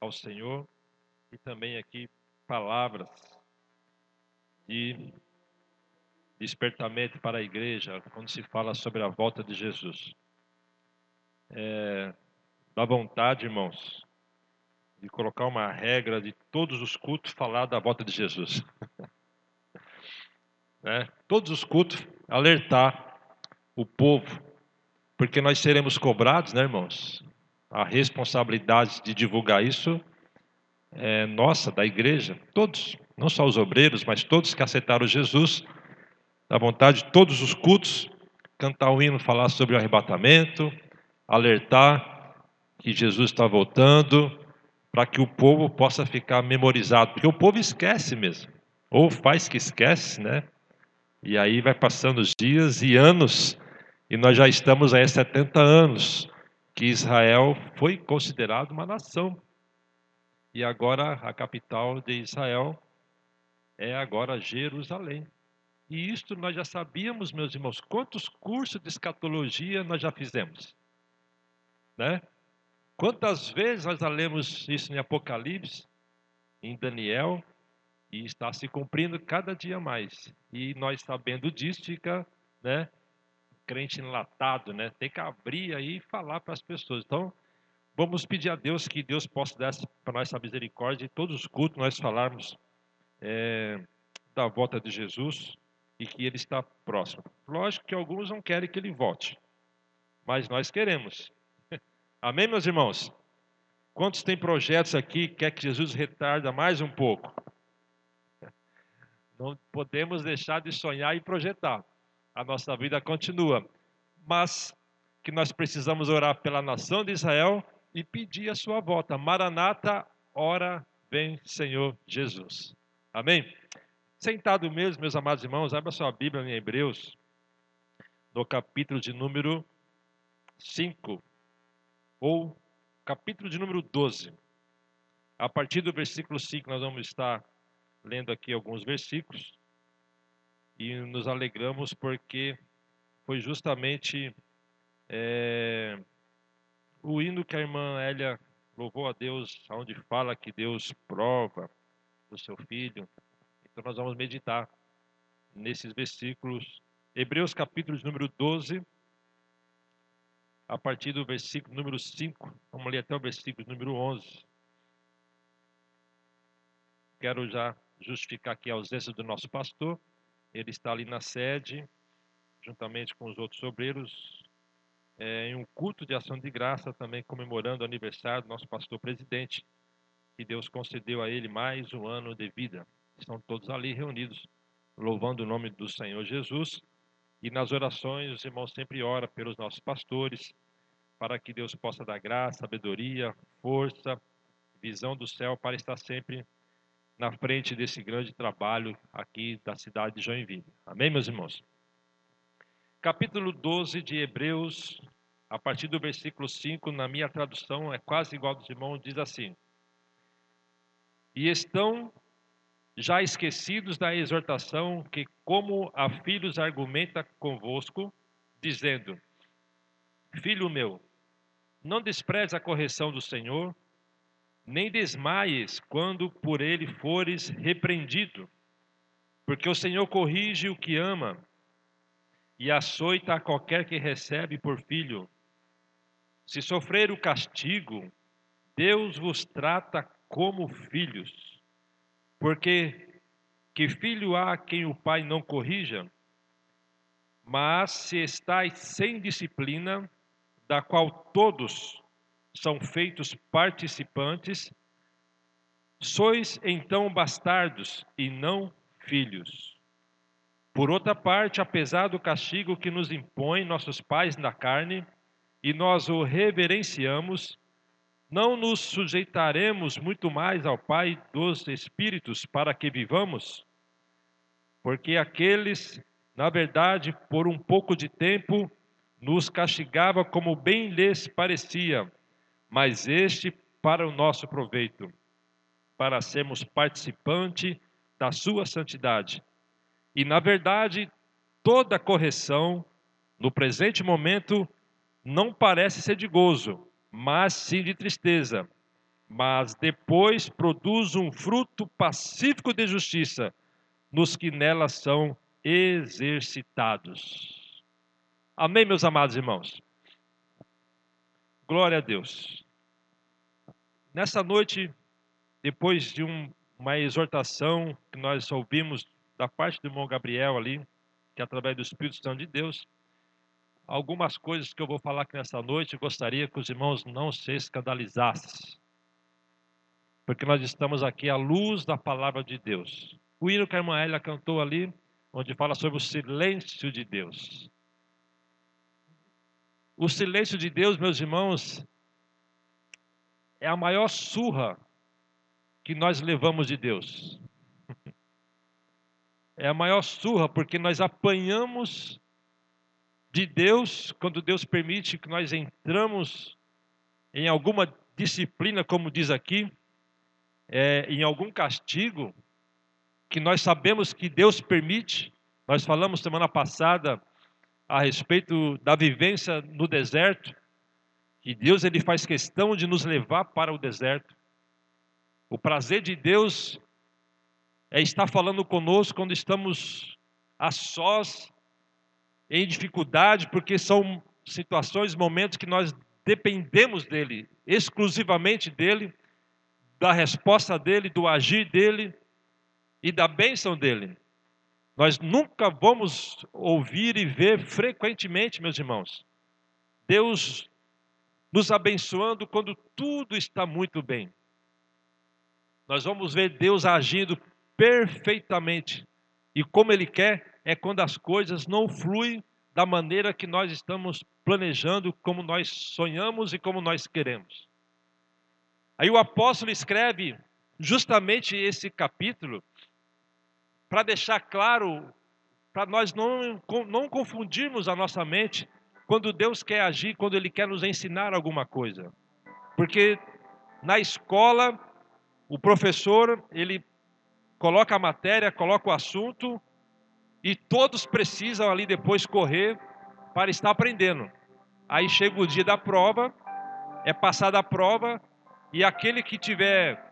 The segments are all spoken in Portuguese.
ao Senhor e também aqui palavras de despertamento para a igreja quando se fala sobre a volta de Jesus. É, dá vontade, irmãos, de colocar uma regra de todos os cultos falar da volta de Jesus. é, todos os cultos alertar o povo, porque nós seremos cobrados, né, irmãos? A responsabilidade de divulgar isso é nossa, da igreja, todos, não só os obreiros, mas todos que aceitaram Jesus, da vontade de todos os cultos, cantar o hino, falar sobre o arrebatamento, alertar que Jesus está voltando, para que o povo possa ficar memorizado, porque o povo esquece mesmo, ou faz que esquece, né? E aí vai passando os dias e anos, e nós já estamos aí há 70 anos que Israel foi considerado uma nação. E agora a capital de Israel é agora Jerusalém. E isto nós já sabíamos, meus irmãos, quantos cursos de escatologia nós já fizemos, né? Quantas vezes nós já lemos isso em Apocalipse, em Daniel, e está se cumprindo cada dia mais. E nós sabendo disso, fica, né, crente enlatado, né? Tem que abrir aí e falar para as pessoas. Então, vamos pedir a Deus que Deus possa dar para nós essa misericórdia e todos os cultos nós falarmos é, da volta de Jesus e que ele está próximo. Lógico que alguns não querem que ele volte, mas nós queremos. Amém, meus irmãos? Quantos têm projetos aqui quer que Jesus retarda mais um pouco? Não podemos deixar de sonhar e projetar. A nossa vida continua. Mas que nós precisamos orar pela nação de Israel e pedir a sua volta. Maranata, ora vem Senhor Jesus. Amém? Sentado mesmo, meus amados irmãos, abra sua Bíblia em Hebreus, no capítulo de número 5 ou capítulo de número 12. A partir do versículo 5, nós vamos estar lendo aqui alguns versículos e nos alegramos porque foi justamente é, o hino que a irmã Elia louvou a Deus, onde fala que Deus prova o seu filho. Então nós vamos meditar nesses versículos. Hebreus capítulo número 12, a partir do versículo número 5, vamos ler até o versículo número 11. Quero já justificar aqui a ausência do nosso pastor. Ele está ali na sede, juntamente com os outros obreiros, é, em um culto de ação de graça, também comemorando o aniversário do nosso pastor presidente, que Deus concedeu a ele mais um ano de vida. Estão todos ali reunidos, louvando o nome do Senhor Jesus e nas orações, os irmãos sempre oram pelos nossos pastores, para que Deus possa dar graça, sabedoria, força, visão do céu para estar sempre na frente desse grande trabalho aqui da cidade de Joinville. Amém, meus irmãos? Capítulo 12 de Hebreus, a partir do versículo 5, na minha tradução é quase igual dos irmãos, diz assim: E estão já esquecidos da exortação que, como a filhos, argumenta convosco, dizendo: Filho meu, não despreze a correção do Senhor, nem desmaies quando por ele fores repreendido, porque o Senhor corrige o que ama e açoita a qualquer que recebe por filho. Se sofrer o castigo, Deus vos trata como filhos. Porque que filho há quem o pai não corrija? Mas se estáis sem disciplina, da qual todos são feitos participantes, sois então bastardos e não filhos. Por outra parte, apesar do castigo que nos impõem nossos pais na carne, e nós o reverenciamos, não nos sujeitaremos muito mais ao Pai dos Espíritos para que vivamos? Porque aqueles, na verdade, por um pouco de tempo, nos castigava como bem lhes parecia, mas este para o nosso proveito, para sermos participante da sua santidade. E na verdade, toda correção no presente momento não parece ser de gozo, mas sim de tristeza, mas depois produz um fruto pacífico de justiça nos que nela são exercitados. Amém, meus amados irmãos? Glória a Deus. Nessa noite, depois de um, uma exortação que nós ouvimos da parte do irmão Gabriel ali, que é através do Espírito Santo de Deus, algumas coisas que eu vou falar aqui nessa noite, gostaria que os irmãos não se escandalizassem. Porque nós estamos aqui à luz da palavra de Deus. O hino que a irmã Elia cantou ali, onde fala sobre o silêncio de Deus. O silêncio de Deus, meus irmãos, é a maior surra que nós levamos de Deus. É a maior surra porque nós apanhamos de Deus quando Deus permite que nós entramos em alguma disciplina, como diz aqui, é, em algum castigo que nós sabemos que Deus permite. Nós falamos semana passada a respeito da vivência no deserto, que Deus ele faz questão de nos levar para o deserto. O prazer de Deus é estar falando conosco quando estamos a sós, em dificuldade, porque são situações, momentos que nós dependemos dele, exclusivamente dele, da resposta dele, do agir dele e da bênção dele. Nós nunca vamos ouvir e ver frequentemente, meus irmãos, Deus nos abençoando quando tudo está muito bem. Nós vamos ver Deus agindo perfeitamente e como Ele quer é quando as coisas não fluem da maneira que nós estamos planejando, como nós sonhamos e como nós queremos. Aí o apóstolo escreve justamente esse capítulo para deixar claro, para nós não, não confundirmos a nossa mente quando Deus quer agir, quando Ele quer nos ensinar alguma coisa. Porque na escola, o professor, ele coloca a matéria, coloca o assunto, e todos precisam ali depois correr para estar aprendendo. Aí chega o dia da prova, é passada a prova, e aquele que tiver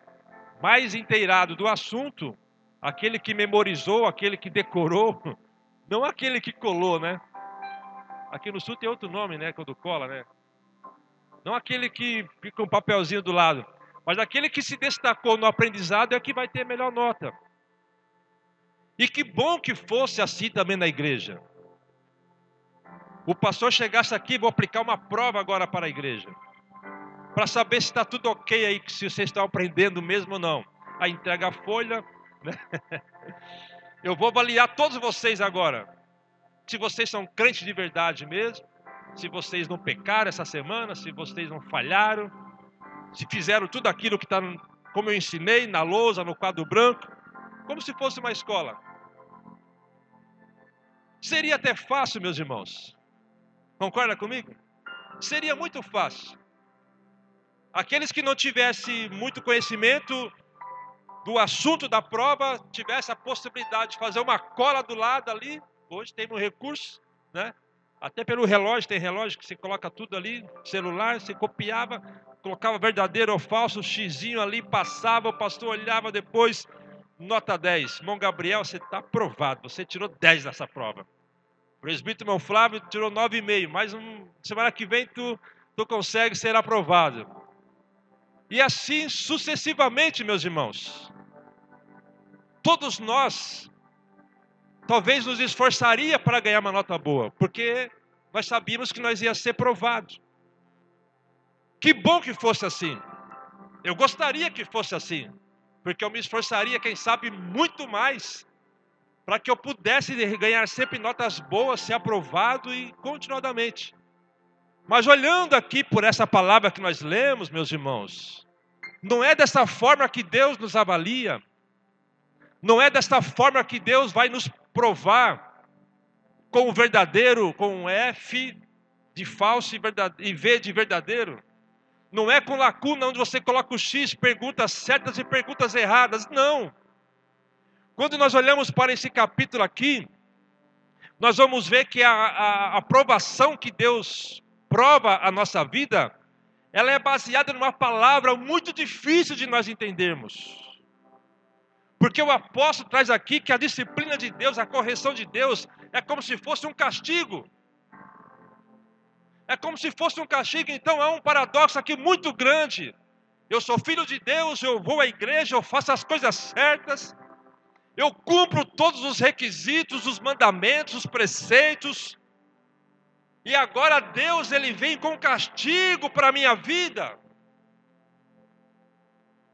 mais inteirado do assunto, aquele que memorizou, aquele que decorou, não aquele que colou, né? Aqui no sul tem outro nome, né? Quando cola, né? Não aquele que fica um papelzinho do lado, mas aquele que se destacou no aprendizado é que vai ter melhor nota. E que bom que fosse assim também na igreja. O pastor chegasse aqui, vou aplicar uma prova agora para a igreja. Para saber se está tudo ok aí, se vocês estão aprendendo mesmo ou não. Aí entrega a folha, Eu vou avaliar todos vocês agora. Se vocês são crentes de verdade mesmo, se vocês não pecaram essa semana, se vocês não falharam, se fizeram tudo aquilo que está, como eu ensinei, na lousa, no quadro branco, como se fosse uma escola. Seria até fácil, meus irmãos. Concorda comigo? Seria muito fácil. Aqueles que não tivessem muito conhecimento do assunto da prova tivesse a possibilidade de fazer uma cola do lado ali, hoje tem um recurso, né? Até pelo relógio, tem relógio que você coloca tudo ali, celular, você copiava, colocava verdadeiro ou falso, xizinho ali, passava, o pastor olhava depois, nota 10. Irmão Gabriel, você está aprovado, você tirou 10 nessa prova. Presbítero irmão Flávio tirou 9,5, mais um, semana que vem tu, tu consegue ser aprovado. E assim sucessivamente, meus irmãos todos nós talvez nos esforçaria para ganhar uma nota boa, porque nós sabíamos que nós ia ser provados. Que bom que fosse assim. Eu gostaria que fosse assim, porque eu me esforçaria, quem sabe, muito mais para que eu pudesse ganhar sempre notas boas, ser aprovado e continuadamente. Mas olhando aqui por essa palavra que nós lemos, meus irmãos, não é dessa forma que Deus nos avalia. Não é desta forma que Deus vai nos provar com o verdadeiro, com um F de falso e, V de verdadeiro. Não é com lacuna onde você coloca o X, perguntas certas e perguntas erradas. Não. Quando nós olhamos para esse capítulo aqui, nós vamos ver que a, a aprovação que Deus prova a nossa vida ela é baseada numa palavra muito difícil de nós entendermos. Porque o apóstolo traz aqui que a disciplina de Deus, a correção de Deus, é como se fosse um castigo. É como se fosse um castigo, então é um paradoxo aqui muito grande. Eu sou filho de Deus, eu vou à igreja, eu faço as coisas certas, eu cumpro todos os requisitos, os mandamentos, os preceitos, e agora Deus ele vem com castigo para a minha vida,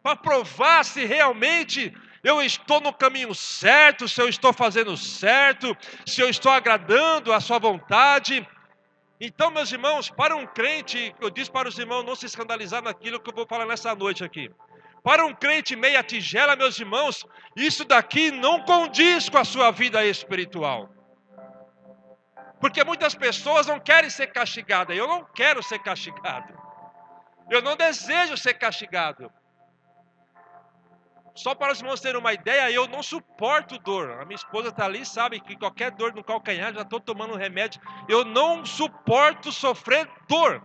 para provar se realmente eu estou no caminho certo, se eu estou fazendo certo, se eu estou agradando a Sua vontade. Então, meus irmãos, para um crente, eu disse para os irmãos não se escandalizar naquilo que eu vou falar nessa noite aqui. Para um crente meia tigela, meus irmãos, isso daqui não condiz com a sua vida espiritual. Porque muitas pessoas não querem ser castigadas. Eu não quero ser castigado. Eu não desejo ser castigado. Só para os irmãos terem uma ideia, eu não suporto dor. A minha esposa está ali, sabe que qualquer dor no calcanhar, já estou tomando um remédio. Eu não suporto sofrer dor.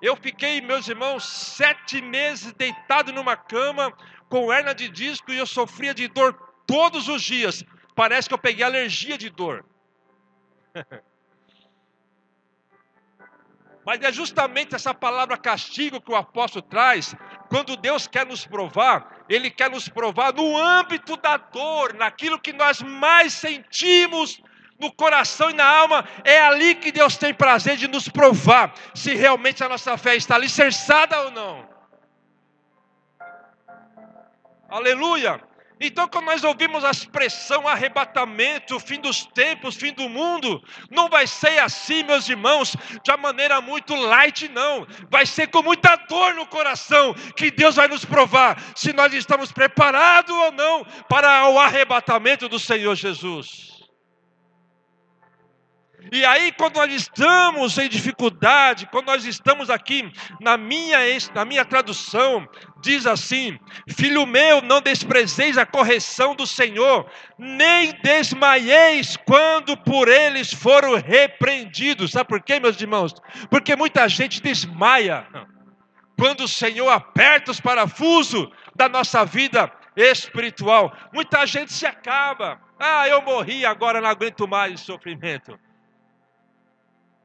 Eu fiquei, meus irmãos, sete meses deitado numa cama com hernia de disco e eu sofria de dor todos os dias. Parece que eu peguei alergia de dor. Mas é justamente essa palavra castigo que o apóstolo traz, quando Deus quer nos provar, Ele quer nos provar no âmbito da dor, naquilo que nós mais sentimos no coração e na alma, é ali que Deus tem prazer de nos provar se realmente a nossa fé está alicerçada ou não. Aleluia! Então, quando nós ouvimos a expressão arrebatamento, fim dos tempos, fim do mundo, não vai ser assim, meus irmãos, de uma maneira muito light, não. Vai ser com muita dor no coração que Deus vai nos provar se nós estamos preparados ou não para o arrebatamento do Senhor Jesus. E aí, quando nós estamos em dificuldade, quando nós estamos aqui, na minha, na minha tradução, diz assim: Filho meu, não desprezeis a correção do Senhor, nem desmaieis quando por eles foram repreendidos. Sabe por quê, meus irmãos? Porque muita gente desmaia quando o Senhor aperta os parafusos da nossa vida espiritual. Muita gente se acaba. Ah, eu morri, agora não aguento mais sofrimento.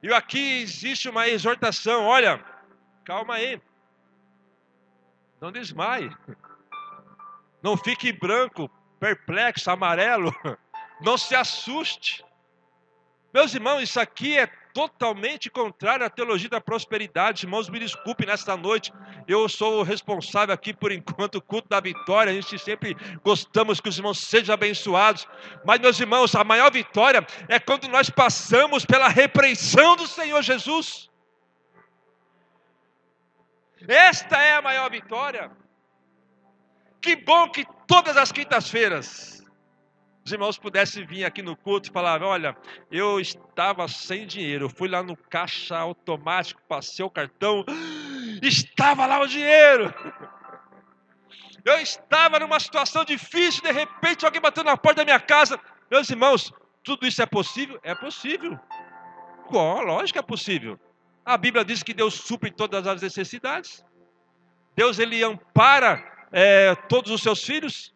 E aqui existe uma exortação: olha, calma aí, não desmaie, não fique branco, perplexo, amarelo, não se assuste. Meus irmãos, isso aqui é totalmente contrário à teologia da prosperidade. Irmãos, me desculpe nesta noite, eu sou o responsável aqui por enquanto, o culto da vitória. A gente sempre gostamos que os irmãos sejam abençoados, mas, meus irmãos, a maior vitória é quando nós passamos pela repreensão do Senhor Jesus. Esta é a maior vitória. Que bom que todas as quintas-feiras os irmãos pudessem vir aqui no culto e falar: olha, eu estava sem dinheiro, eu fui lá no caixa automático, passei o cartão, estava lá o dinheiro. Eu estava numa situação difícil, de repente alguém bateu na porta da minha casa. Meus irmãos, tudo isso é possível? É possível. Oh, lógico que é possível. A Bíblia diz que Deus supre todas as necessidades. Deus ele ampara é, todos os seus filhos.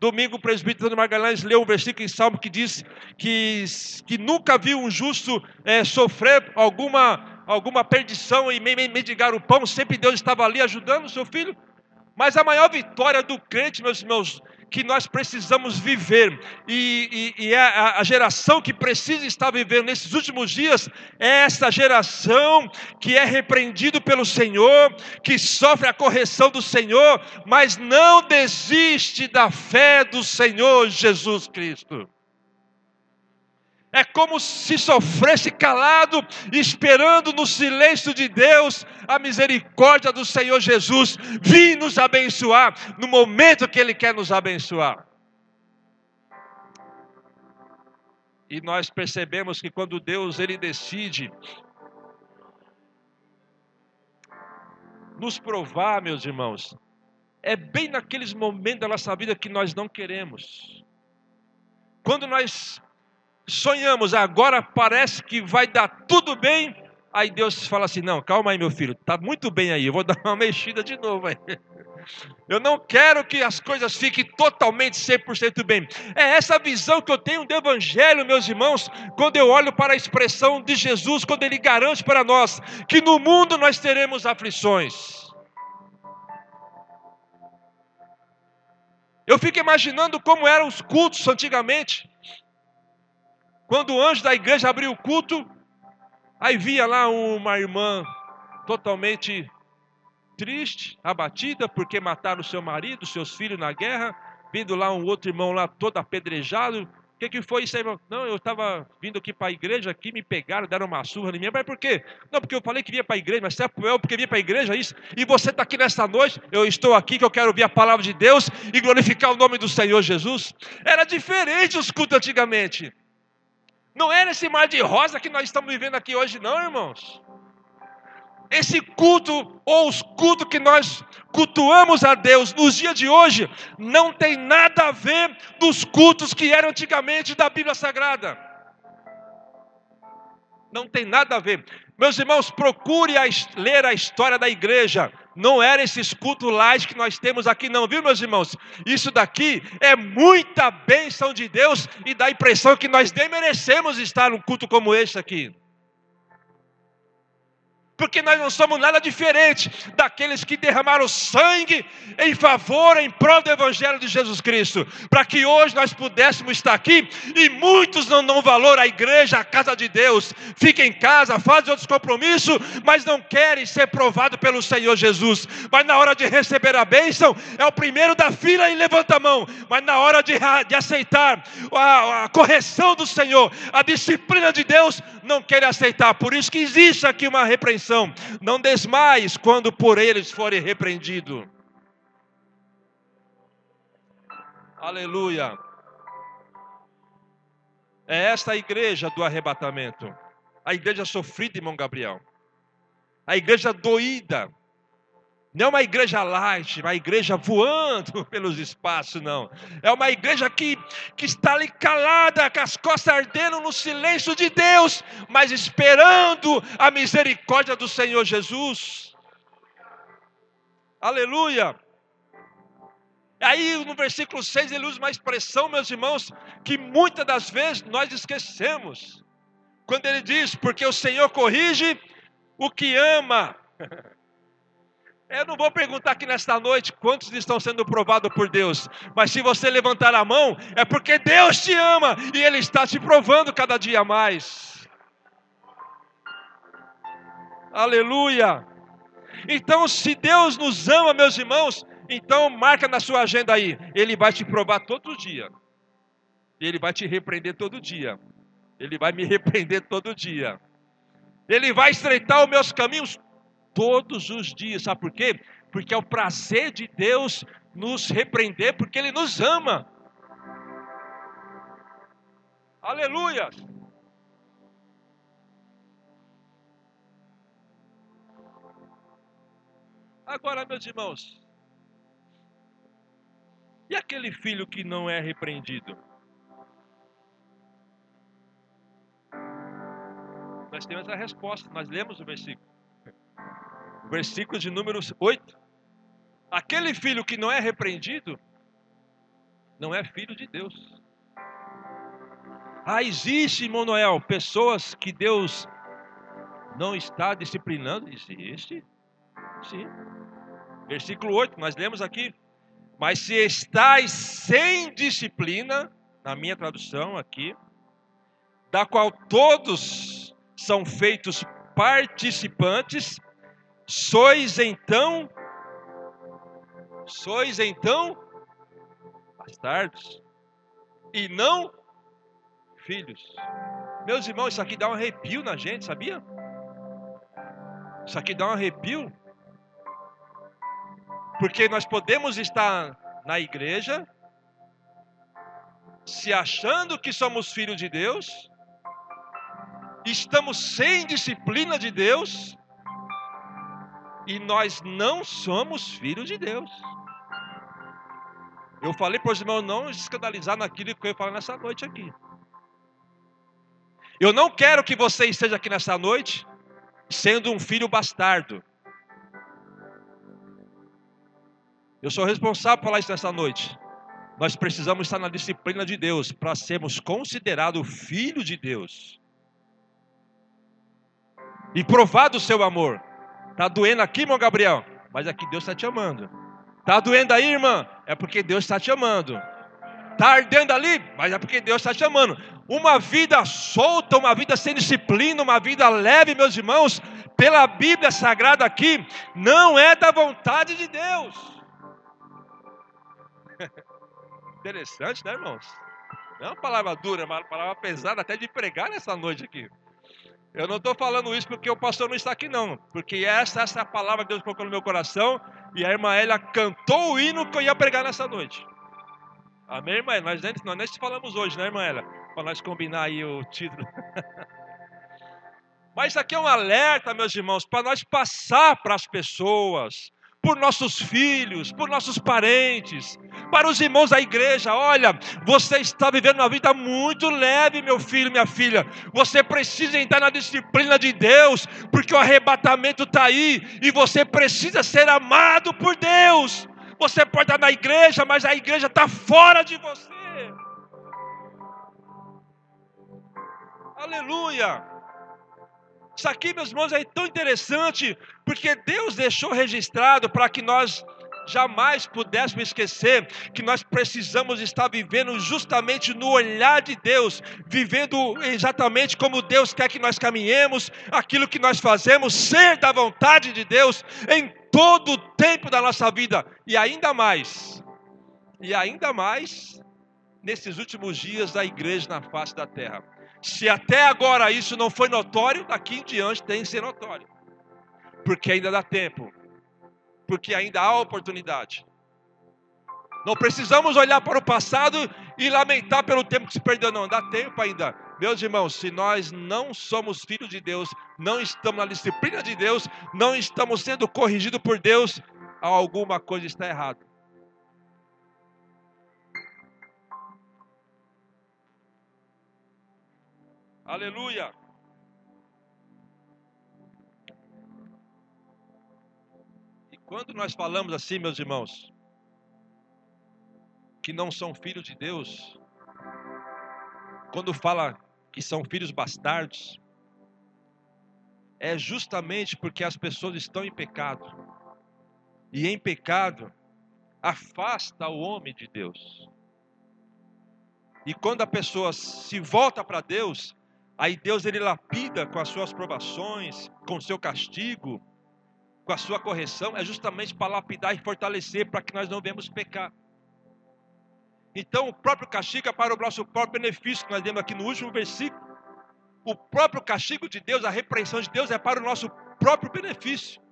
Domingo o presbítero Magalhães leu um versículo em Salmo que diz que, que nunca viu um justo é, sofrer alguma, alguma perdição e mendigar o pão, sempre Deus estava ali ajudando o seu filho. Mas a maior vitória do crente, meus irmãos, que nós precisamos viver, e, e, e é a, a, geração que precisa estar vivendo nesses últimos dias, é essa geração que é repreendido pelo Senhor, que sofre a correção do Senhor, mas não desiste da fé do Senhor Jesus Cristo. É como se sofresse calado, esperando no silêncio de Deus a misericórdia do Senhor Jesus vir nos abençoar no momento que Ele quer nos abençoar. E nós percebemos que quando Deus ele decide nos provar, meus irmãos, é bem naqueles momentos da nossa vida que nós não queremos. Quando nós sonhamos, agora parece que vai dar tudo bem, Aí Deus fala assim: Não, calma aí, meu filho, tá muito bem aí, eu vou dar uma mexida de novo aí. Eu não quero que as coisas fiquem totalmente 100% bem. É essa visão que eu tenho do Evangelho, meus irmãos, quando eu olho para a expressão de Jesus, quando ele garante para nós que no mundo nós teremos aflições. Eu fico imaginando como eram os cultos antigamente. Quando o anjo da igreja abriu o culto, aí via lá uma irmã totalmente triste, abatida, porque mataram seu marido, seus filhos na guerra, vindo lá um outro irmão lá todo apedrejado. O que, que foi isso aí, irmão? Não, eu estava vindo aqui para a igreja, aqui me pegaram, deram uma surra em mim. Mas por quê? Não, porque eu falei que vinha para a igreja, mas você é porque vinha para a igreja, isso. E você está aqui nesta noite, eu estou aqui que eu quero ouvir a palavra de Deus e glorificar o nome do Senhor Jesus. Era diferente os cultos antigamente. Não era esse mar de rosa que nós estamos vivendo aqui hoje, não, irmãos esse culto, ou os cultos que nós cultuamos a Deus nos dias de hoje, não tem nada a ver dos cultos que eram antigamente da Bíblia Sagrada. Não tem nada a ver. Meus irmãos, procure a, ler a história da igreja. Não era esses cultos light que nós temos aqui, não, viu, meus irmãos? Isso daqui é muita bênção de Deus e dá a impressão que nós nem merecemos estar num culto como esse aqui porque nós não somos nada diferente daqueles que derramaram sangue em favor, em prol do Evangelho de Jesus Cristo, para que hoje nós pudéssemos estar aqui e muitos não dão valor à igreja, à casa de Deus, ficam em casa, fazem outros compromissos, mas não querem ser provados pelo Senhor Jesus. Mas na hora de receber a bênção, é o primeiro da fila e levanta a mão, mas na hora de, de aceitar a, a correção do Senhor, a disciplina de Deus, não querem aceitar. Por isso que existe aqui uma repreensão não desmais quando por eles forem repreendidos. Aleluia. É esta a igreja do arrebatamento. A igreja sofrida, irmão Gabriel. A igreja doída. Não é uma igreja light, uma igreja voando pelos espaços, não. É uma igreja que, que está ali calada, com as costas ardendo no silêncio de Deus, mas esperando a misericórdia do Senhor Jesus. Aleluia. Aí no versículo 6 ele usa uma expressão, meus irmãos, que muitas das vezes nós esquecemos. Quando ele diz, porque o Senhor corrige o que ama. Eu não vou perguntar aqui nesta noite quantos estão sendo provados por Deus, mas se você levantar a mão, é porque Deus te ama e Ele está te provando cada dia mais. Aleluia! Então, se Deus nos ama, meus irmãos, então marca na sua agenda aí, Ele vai te provar todo dia, Ele vai te repreender todo dia, Ele vai me repreender todo dia, Ele vai estreitar os meus caminhos todos os dias. Sabe por quê? Porque é o prazer de Deus nos repreender, porque Ele nos ama. Aleluia! Agora, meus irmãos, e aquele filho que não é repreendido? Nós temos a resposta, nós lemos o versículo versículo de número 8. Aquele filho que não é repreendido, não é filho de Deus. Ah, existe, Manuel, pessoas que Deus não está disciplinando? Existe. Sim. Versículo 8, nós lemos aqui. Mas se estáis sem disciplina, na minha tradução aqui, da qual todos são feitos participantes, Sois então, sois então bastardos e não filhos. Meus irmãos, isso aqui dá um arrepio na gente, sabia? Isso aqui dá um arrepio. Porque nós podemos estar na igreja, se achando que somos filhos de Deus, estamos sem disciplina de Deus, e nós não somos filhos de Deus. Eu falei para os irmãos não escandalizar naquilo que eu falar nessa noite aqui. Eu não quero que você esteja aqui nessa noite sendo um filho bastardo. Eu sou responsável por falar isso nessa noite. Nós precisamos estar na disciplina de Deus para sermos considerados filho de Deus. E provado o seu amor. Está doendo aqui, irmão Gabriel? Mas aqui Deus está te amando. Está doendo aí, irmã? É porque Deus está te amando. Está ardendo ali? Mas é porque Deus está te amando. Uma vida solta, uma vida sem disciplina, uma vida leve, meus irmãos, pela Bíblia Sagrada aqui, não é da vontade de Deus. Interessante, né, irmãos? Não é uma palavra dura, é uma palavra pesada até de pregar nessa noite aqui. Eu não estou falando isso porque o pastor não está aqui, não. Porque essa, essa é a palavra que Deus colocou no meu coração. E a irmã Elia cantou o hino que eu ia pregar nessa noite. Amém, irmã? Nós, nós nem falamos hoje, né, irmã Elia? Para nós combinar aí o título. Mas isso aqui é um alerta, meus irmãos, para nós passar para as pessoas por nossos filhos, por nossos parentes, para os irmãos da igreja. Olha, você está vivendo uma vida muito leve, meu filho, minha filha. Você precisa entrar na disciplina de Deus, porque o arrebatamento está aí e você precisa ser amado por Deus. Você pode estar na igreja, mas a igreja está fora de você. Aleluia. Isso aqui, meus irmãos, é tão interessante, porque Deus deixou registrado para que nós jamais pudéssemos esquecer que nós precisamos estar vivendo justamente no olhar de Deus, vivendo exatamente como Deus quer que nós caminhemos, aquilo que nós fazemos, ser da vontade de Deus em todo o tempo da nossa vida, e ainda mais, e ainda mais nesses últimos dias da igreja na face da terra. Se até agora isso não foi notório, daqui em diante tem que ser notório. Porque ainda dá tempo. Porque ainda há oportunidade. Não precisamos olhar para o passado e lamentar pelo tempo que se perdeu, não. Dá tempo ainda. Meus irmãos, se nós não somos filhos de Deus, não estamos na disciplina de Deus, não estamos sendo corrigidos por Deus, alguma coisa está errada. Aleluia. Quando nós falamos assim, meus irmãos, que não são filhos de Deus, quando fala que são filhos bastardos, é justamente porque as pessoas estão em pecado. E em pecado afasta o homem de Deus. E quando a pessoa se volta para Deus, Aí Deus ele lapida com as suas provações, com o seu castigo, com a sua correção, é justamente para lapidar e fortalecer para que nós não venhamos pecar. Então, o próprio castigo é para o nosso próprio benefício, que nós vemos aqui no último versículo. O próprio castigo de Deus, a repreensão de Deus é para o nosso próprio benefício.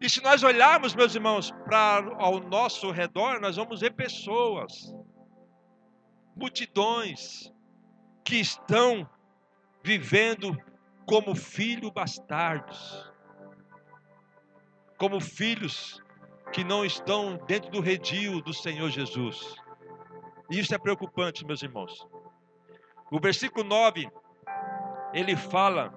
E se nós olharmos, meus irmãos, para ao nosso redor, nós vamos ver pessoas, multidões que estão vivendo como filhos bastardos, como filhos que não estão dentro do redil do Senhor Jesus. E isso é preocupante, meus irmãos. O versículo 9, ele fala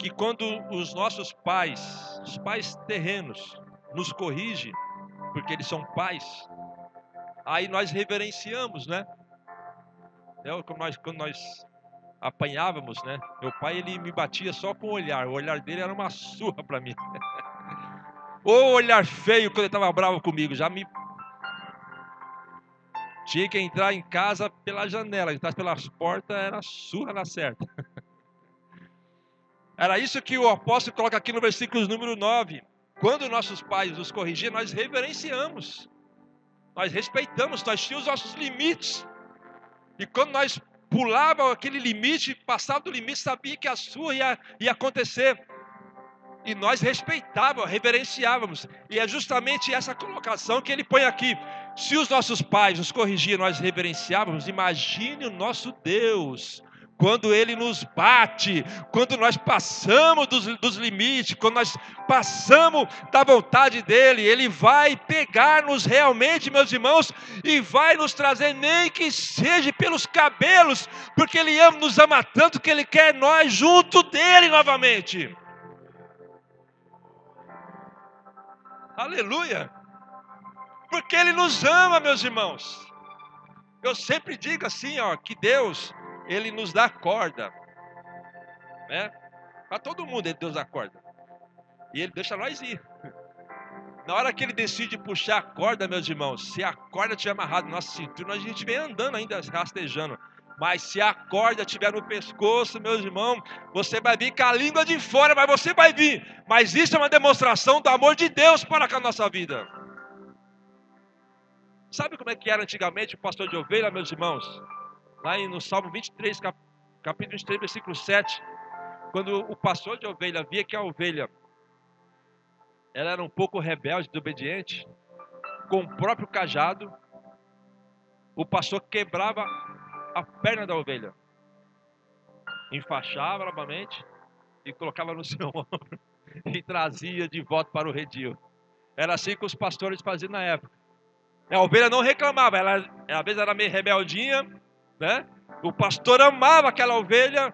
que quando os nossos pais, os pais terrenos, nos corrigem, porque eles são pais, aí nós reverenciamos, né? É como nós, quando nós apanhávamos, né? Meu pai ele me batia só com o olhar. O olhar dele era uma surra para mim. o olhar feio quando ele estava bravo comigo, já me tinha que entrar em casa pela janela, entrar pelas portas era surra na certa. Era isso que o apóstolo coloca aqui no versículo número 9. Quando nossos pais nos corrigiam, nós reverenciamos. Nós respeitamos, nós tínhamos os nossos limites. E quando nós pulava aquele limite, passava do limite, sabia que a sua ia, ia acontecer. E nós respeitávamos, reverenciávamos. E é justamente essa colocação que ele põe aqui. Se os nossos pais nos corrigiam, nós reverenciávamos, imagine o nosso Deus, quando Ele nos bate, quando nós passamos dos, dos limites, quando nós passamos da vontade dEle, Ele vai pegar-nos realmente, meus irmãos, e vai nos trazer, nem que seja pelos cabelos, porque Ele ama, nos ama tanto que Ele quer nós junto dEle novamente. Aleluia! Porque Ele nos ama, meus irmãos. Eu sempre digo assim, ó, que Deus, Ele nos dá corda, né? Para todo mundo, Deus dá corda. E Ele deixa nós ir. Na hora que Ele decide puxar a corda, meus irmãos, se a corda estiver amarrada no nosso cinturão, a gente vem andando ainda rastejando. Mas se a corda estiver no pescoço, meus irmãos, você vai vir com a língua de fora, mas você vai vir. Mas isso é uma demonstração do amor de Deus para com a nossa vida. Sabe como é que era antigamente o pastor de ovelha, meus irmãos? Lá no Salmo 23, capítulo 23, versículo 7. Quando o pastor de ovelha via que a ovelha ela era um pouco rebelde, desobediente, com o próprio cajado, o pastor quebrava a perna da ovelha, enfaixava novamente e colocava no seu ombro e trazia de volta para o redil. Era assim que os pastores faziam na época. A ovelha não reclamava, ela às vezes era meio rebeldinha, né? O pastor amava aquela ovelha,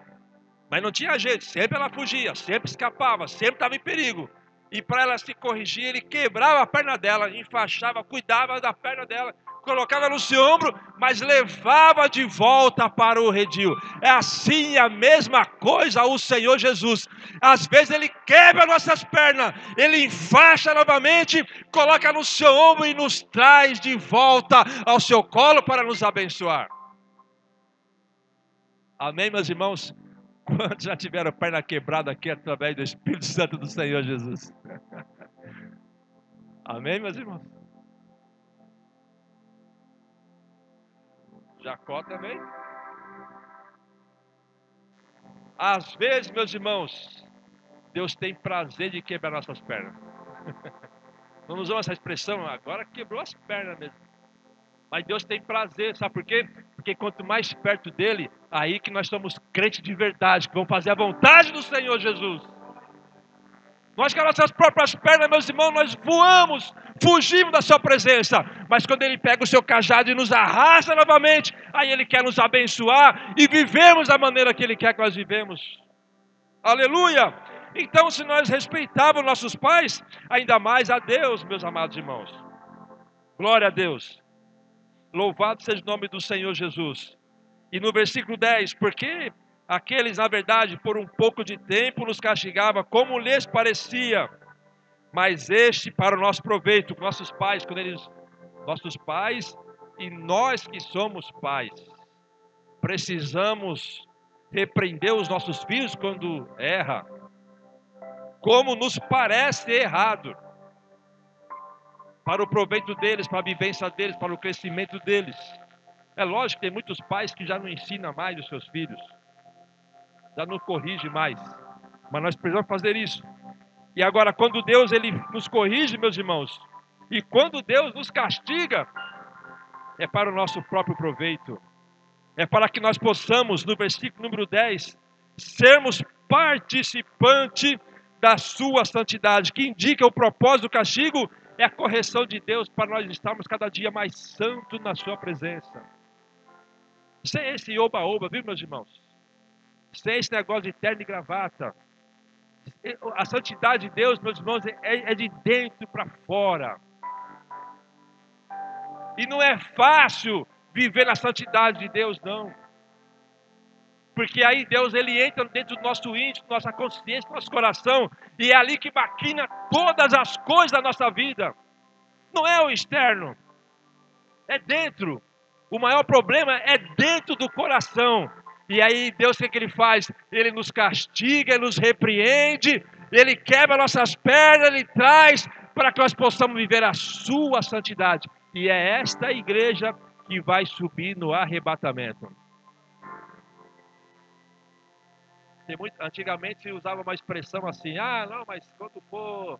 mas não tinha jeito, sempre ela fugia, sempre escapava, sempre estava em perigo. E para ela se corrigir, ele quebrava a perna dela, enfaixava, cuidava da perna dela, colocava no seu ombro, mas levava de volta para o redil. É assim a mesma coisa o Senhor Jesus. Às vezes ele quebra nossas pernas, ele enfaixa novamente, coloca no seu ombro e nos traz de volta ao seu colo para nos abençoar. Amém, meus irmãos? Quantos já tiveram perna quebrada aqui através do Espírito Santo do Senhor Jesus? Amém, meus irmãos? Jacó também. Às vezes, meus irmãos, Deus tem prazer de quebrar nossas pernas. Não usamos essa expressão, agora quebrou as pernas mesmo. Mas Deus tem prazer, sabe por quê? Porque quanto mais perto dele, aí que nós somos crentes de verdade, que vão fazer a vontade do Senhor Jesus. Nós com as nossas próprias pernas, meus irmãos, nós voamos, fugimos da sua presença. Mas quando ele pega o seu cajado e nos arrasta novamente, aí ele quer nos abençoar e vivemos da maneira que ele quer que nós vivemos. Aleluia! Então, se nós respeitávamos nossos pais, ainda mais a Deus, meus amados irmãos. Glória a Deus. Louvado seja o nome do Senhor Jesus. E no versículo 10, porque Aqueles, na verdade, por um pouco de tempo nos castigava como lhes parecia, mas este para o nosso proveito, nossos pais, quando eles, nossos pais e nós que somos pais, precisamos repreender os nossos filhos quando erra, como nos parece errado, para o proveito deles, para a vivência deles, para o crescimento deles. É lógico que tem muitos pais que já não ensinam mais os seus filhos já não corrige mais. Mas nós precisamos fazer isso. E agora, quando Deus ele nos corrige, meus irmãos, e quando Deus nos castiga, é para o nosso próprio proveito. É para que nós possamos, no versículo número 10, sermos participante da sua santidade, que indica o propósito do castigo é a correção de Deus para nós estarmos cada dia mais santos na sua presença. Sem esse oba-oba, viu, meus irmãos? sem esse negócio de terno e gravata. A santidade de Deus, meus irmãos, é, é de dentro para fora. E não é fácil viver na santidade de Deus, não. Porque aí Deus ele entra dentro do nosso íntimo, nossa consciência, nosso coração, e é ali que maquina todas as coisas da nossa vida. Não é o externo, é dentro. O maior problema é dentro do coração. E aí Deus o que, que ele faz? Ele nos castiga, ele nos repreende, ele quebra nossas pernas, ele traz para que nós possamos viver a sua santidade. E é esta igreja que vai subir no arrebatamento. Antigamente se usava uma expressão assim: ah, não, mas quando for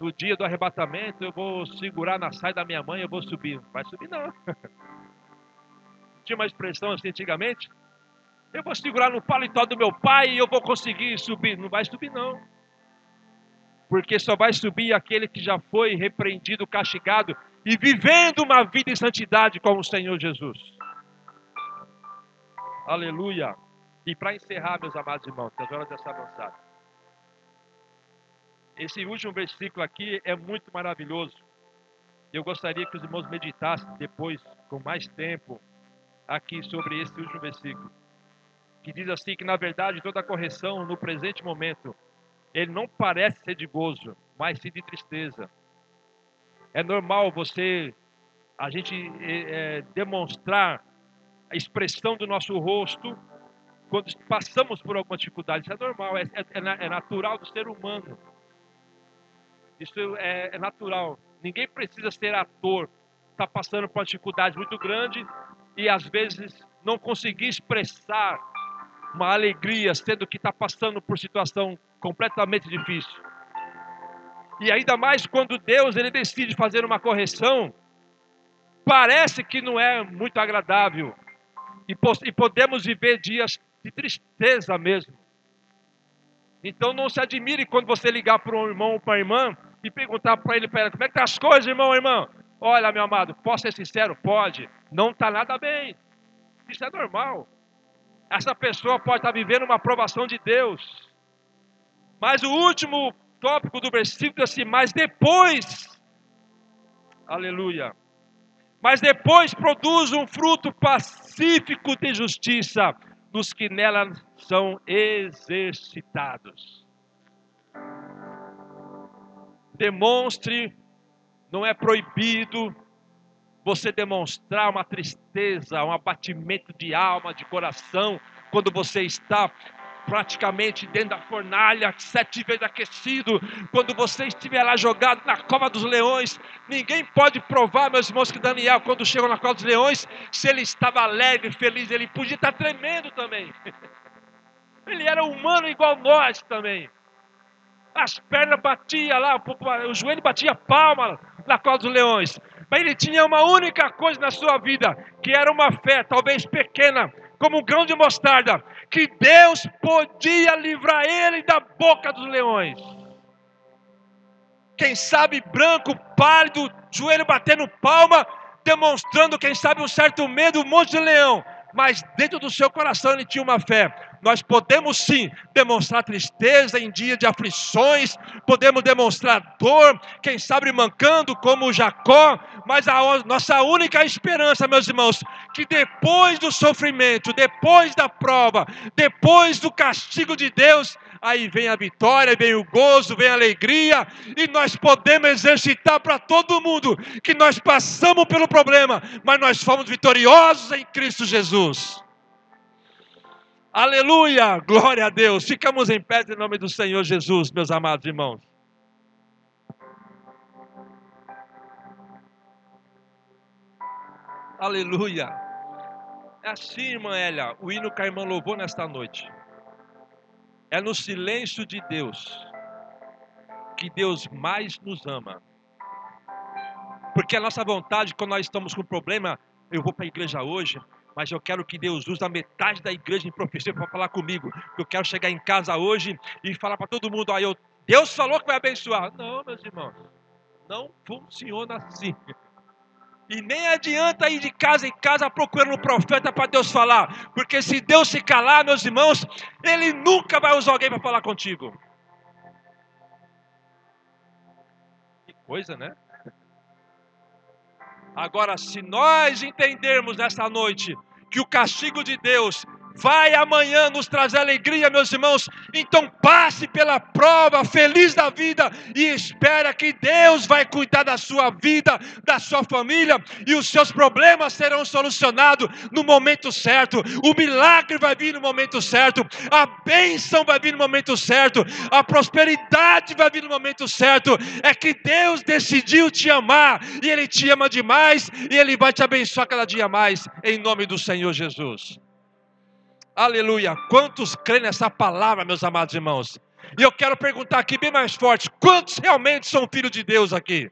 no dia do arrebatamento, eu vou segurar na saia da minha mãe, eu vou subir. Vai subir, não. Tinha uma expressão assim antigamente? Eu vou segurar no paletó do meu pai e eu vou conseguir subir. Não vai subir, não. Porque só vai subir aquele que já foi repreendido, castigado e vivendo uma vida em santidade com o Senhor Jesus. Aleluia. E para encerrar, meus amados irmãos, que as horas já estão avançadas. esse último versículo aqui é muito maravilhoso. Eu gostaria que os irmãos meditassem depois, com mais tempo, aqui sobre esse último versículo. Que diz assim: que na verdade toda correção no presente momento, ele não parece ser de gozo, mas sim de tristeza. É normal você, a gente é, demonstrar a expressão do nosso rosto quando passamos por alguma dificuldade. Isso é normal, é, é, é natural do ser humano. Isso é, é natural. Ninguém precisa ser ator, está passando por uma dificuldade muito grande e às vezes não conseguir expressar uma alegria, sendo que está passando por situação completamente difícil. E ainda mais quando Deus ele decide fazer uma correção, parece que não é muito agradável. E, e podemos viver dias de tristeza mesmo. Então não se admire quando você ligar para um irmão ou para uma irmã e perguntar para ele, para ela, como é que tá as coisas, irmão, irmão? Olha, meu amado, posso ser sincero? Pode. Não está nada bem. Isso é normal. Essa pessoa pode estar vivendo uma aprovação de Deus. Mas o último tópico do versículo é assim, mas depois, aleluia, mas depois produz um fruto pacífico de justiça dos que nela são exercitados demonstre, não é proibido você demonstrar uma tristeza, um abatimento de alma, de coração, quando você está praticamente dentro da fornalha, sete vezes aquecido, quando você estiver lá jogado na cova dos leões, ninguém pode provar, meus irmãos, que Daniel, quando chegou na cova dos leões, se ele estava alegre, feliz, ele podia estar tremendo também. Ele era humano igual nós também as pernas batiam lá, o joelho batia palma na cola dos leões. Mas ele tinha uma única coisa na sua vida, que era uma fé, talvez pequena, como um grão de mostarda, que Deus podia livrar ele da boca dos leões. Quem sabe branco, pálido, joelho batendo palma, demonstrando, quem sabe, um certo medo, um monte de leão. Mas dentro do seu coração ele tinha uma fé nós podemos sim demonstrar tristeza em dia de aflições, podemos demonstrar dor, quem sabe mancando como Jacó, mas a nossa única esperança, meus irmãos, que depois do sofrimento, depois da prova, depois do castigo de Deus, aí vem a vitória, vem o gozo, vem a alegria, e nós podemos exercitar para todo mundo que nós passamos pelo problema, mas nós fomos vitoriosos em Cristo Jesus. Aleluia! Glória a Deus! Ficamos em pé em nome do Senhor Jesus, meus amados irmãos. Aleluia! É assim, irmã Elia, o hino que a irmã louvou nesta noite. É no silêncio de Deus que Deus mais nos ama. Porque a nossa vontade, quando nós estamos com problema, eu vou para a igreja hoje, mas eu quero que Deus use a metade da igreja em profecia para falar comigo. Eu quero chegar em casa hoje e falar para todo mundo: ah, eu, Deus falou que vai abençoar. Não, meus irmãos, não funciona assim. E nem adianta ir de casa em casa procurando um profeta para Deus falar, porque se Deus se calar, meus irmãos, Ele nunca vai usar alguém para falar contigo. Que coisa, né? Agora, se nós entendermos nessa noite que o castigo de Deus vai amanhã nos trazer alegria, meus irmãos. Então passe pela prova, feliz da vida, e espera que Deus vai cuidar da sua vida, da sua família, e os seus problemas serão solucionados no momento certo. O milagre vai vir no momento certo, a bênção vai vir no momento certo, a prosperidade vai vir no momento certo. É que Deus decidiu te amar, e Ele te ama demais, e Ele vai te abençoar cada dia mais, em nome do Senhor Jesus. Aleluia. Quantos creem nessa palavra, meus amados irmãos? E eu quero perguntar aqui bem mais forte: quantos realmente são filhos de Deus aqui?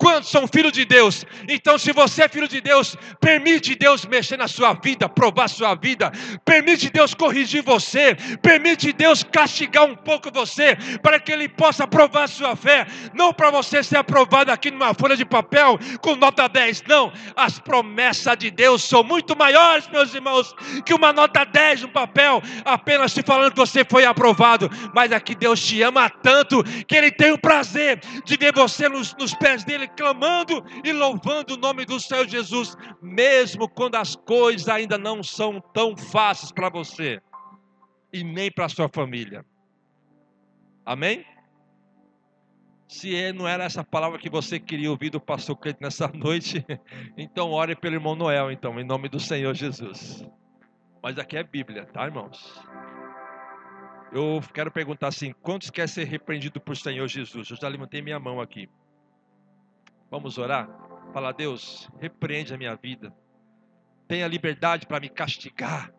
Quantos são filhos de Deus? Então, se você é filho de Deus, permite Deus mexer na sua vida, provar sua vida, permite Deus corrigir você, permite Deus castigar um pouco você, para que Ele possa provar sua fé, não para você ser aprovado aqui numa folha de papel com nota 10, não. As promessas de Deus são muito maiores, meus irmãos, que uma nota 10 no papel, apenas te falando que você foi aprovado, mas aqui Deus te ama tanto que Ele tem o prazer de ver você nos, nos pés dele clamando e louvando o nome do Senhor Jesus, mesmo quando as coisas ainda não são tão fáceis para você e nem para sua família. Amém? Se não era essa palavra que você queria ouvir do pastor Cleide nessa noite, então ore pelo irmão Noel, então, em nome do Senhor Jesus. Mas aqui é Bíblia, tá, irmãos? Eu quero perguntar assim: quantos querem ser repreendidos por Senhor Jesus? Eu já levantei minha mão aqui. Vamos orar? Fala, Deus, repreende a minha vida. Tenha liberdade para me castigar.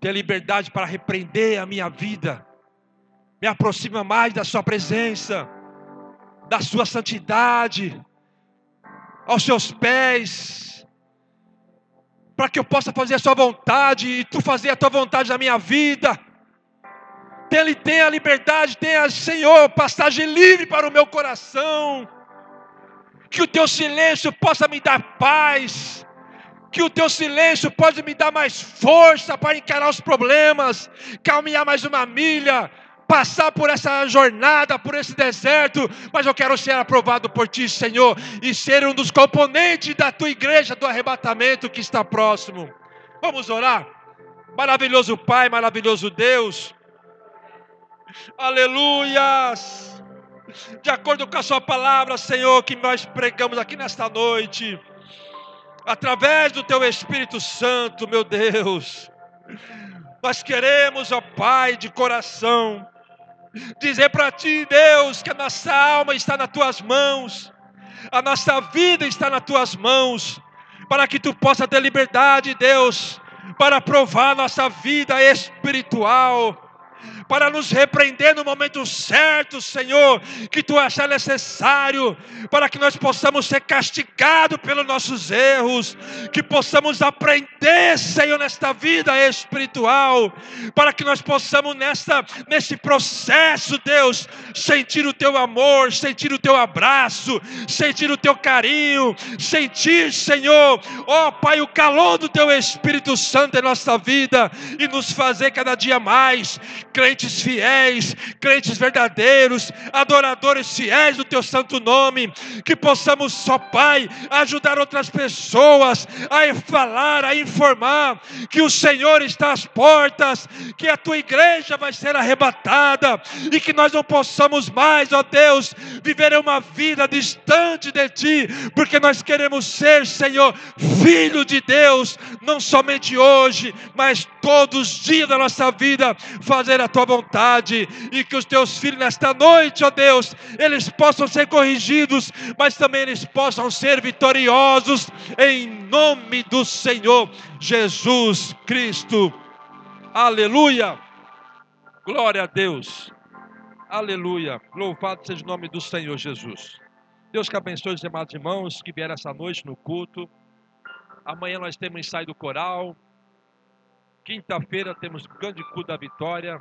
Tenha liberdade para repreender a minha vida. Me aproxima mais da Sua presença, da Sua santidade, aos Seus pés, para que eu possa fazer a Sua vontade e Tu fazer a Tua vontade na minha vida. Tenha, tenha liberdade, tenha, Senhor, passagem livre para o meu coração que o teu silêncio possa me dar paz, que o teu silêncio pode me dar mais força para encarar os problemas, caminhar mais uma milha, passar por essa jornada, por esse deserto, mas eu quero ser aprovado por ti, Senhor, e ser um dos componentes da tua igreja do arrebatamento que está próximo. Vamos orar. Maravilhoso Pai, maravilhoso Deus. Aleluias de acordo com a Sua palavra, Senhor, que nós pregamos aqui nesta noite, através do Teu Espírito Santo, meu Deus. Nós queremos, ó Pai, de coração, dizer para Ti, Deus, que a nossa alma está nas Tuas mãos, a nossa vida está nas Tuas mãos, para que Tu possa ter liberdade, Deus, para provar nossa vida espiritual para nos repreender no momento certo, Senhor, que tu achar necessário, para que nós possamos ser castigados pelos nossos erros, que possamos aprender, Senhor, nesta vida espiritual, para que nós possamos nesta nesse processo, Deus, sentir o teu amor, sentir o teu abraço, sentir o teu carinho, sentir, Senhor, ó oh, Pai, o calor do teu Espírito Santo em nossa vida e nos fazer cada dia mais crentes fiéis, crentes verdadeiros, adoradores fiéis do teu santo nome, que possamos, só Pai, ajudar outras pessoas a falar, a informar que o Senhor está às portas, que a tua igreja vai ser arrebatada e que nós não possamos mais, ó Deus, viver uma vida distante de ti, porque nós queremos ser, Senhor, filho de Deus, não somente hoje, mas todos os dias da nossa vida, fazer a tua vontade e que os teus filhos nesta noite, ó Deus, eles possam ser corrigidos, mas também eles possam ser vitoriosos em nome do Senhor Jesus Cristo. Aleluia. Glória a Deus. Aleluia. Louvado seja o nome do Senhor Jesus. Deus que abençoe os demais irmãos que vieram essa noite no culto. Amanhã nós temos ensaio do coral. Quinta-feira temos culto da vitória.